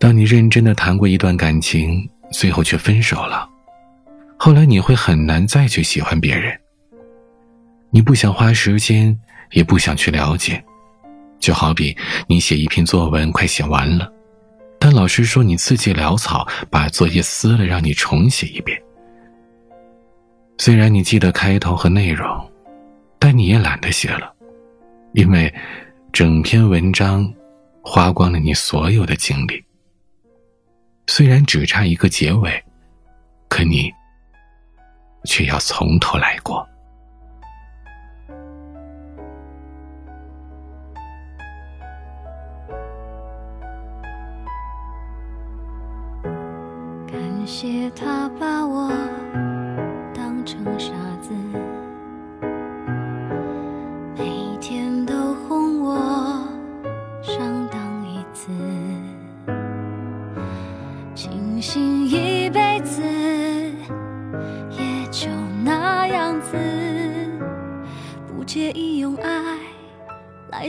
当你认真的谈过一段感情，最后却分手了，后来你会很难再去喜欢别人。你不想花时间，也不想去了解，就好比你写一篇作文快写完了，但老师说你字迹潦草，把作业撕了让你重写一遍。虽然你记得开头和内容，但你也懒得写了，因为整篇文章花光了你所有的精力。虽然只差一个结尾，可你却要从头来过。感谢他把我当成傻子，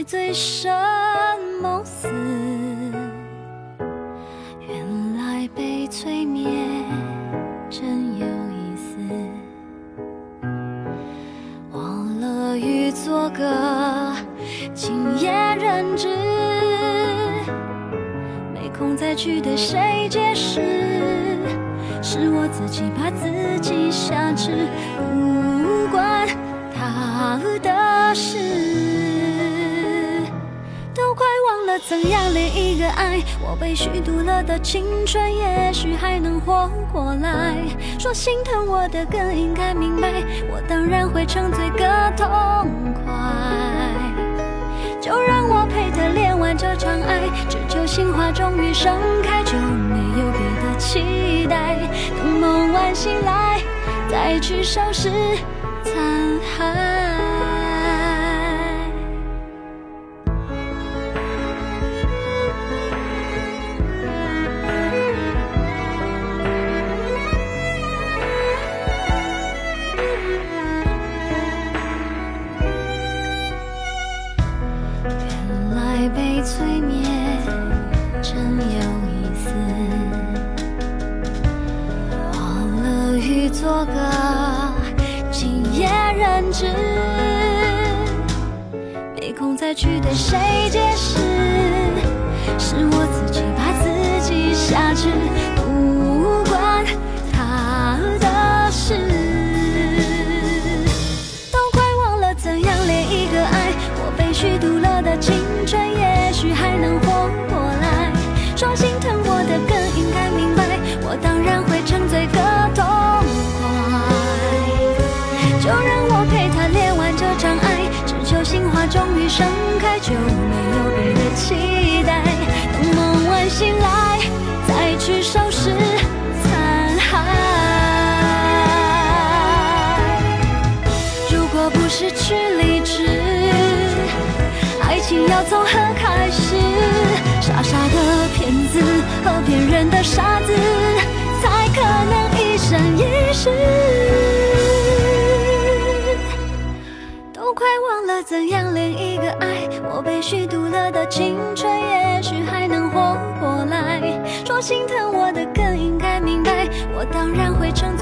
醉生梦死。原来被催眠真有意思，忘了欲做个惊艳人质，没空再去对谁解释，是我自己把自己挟持，不关他的事。了怎样恋一个爱，我被虚度了的青春，也许还能活过来。说心疼我的更应该明白，我当然会沉醉个痛快。就让我陪他恋完这场爱，只求心花终于盛开，就没有别的期待。等梦完醒来，再去收拾残骸。知，没空再去对谁解释，是我自己把自己挟持，盛开，就没有别的期待。等梦完醒来，再去收拾残骸。如果不失去理智，爱情要从何开始？傻傻的骗子和骗人的傻子，才可能一生一世。怎样恋一个爱，我被虚度了的青春，也许还能活过来。说心疼我的更应该明白，我当然会沉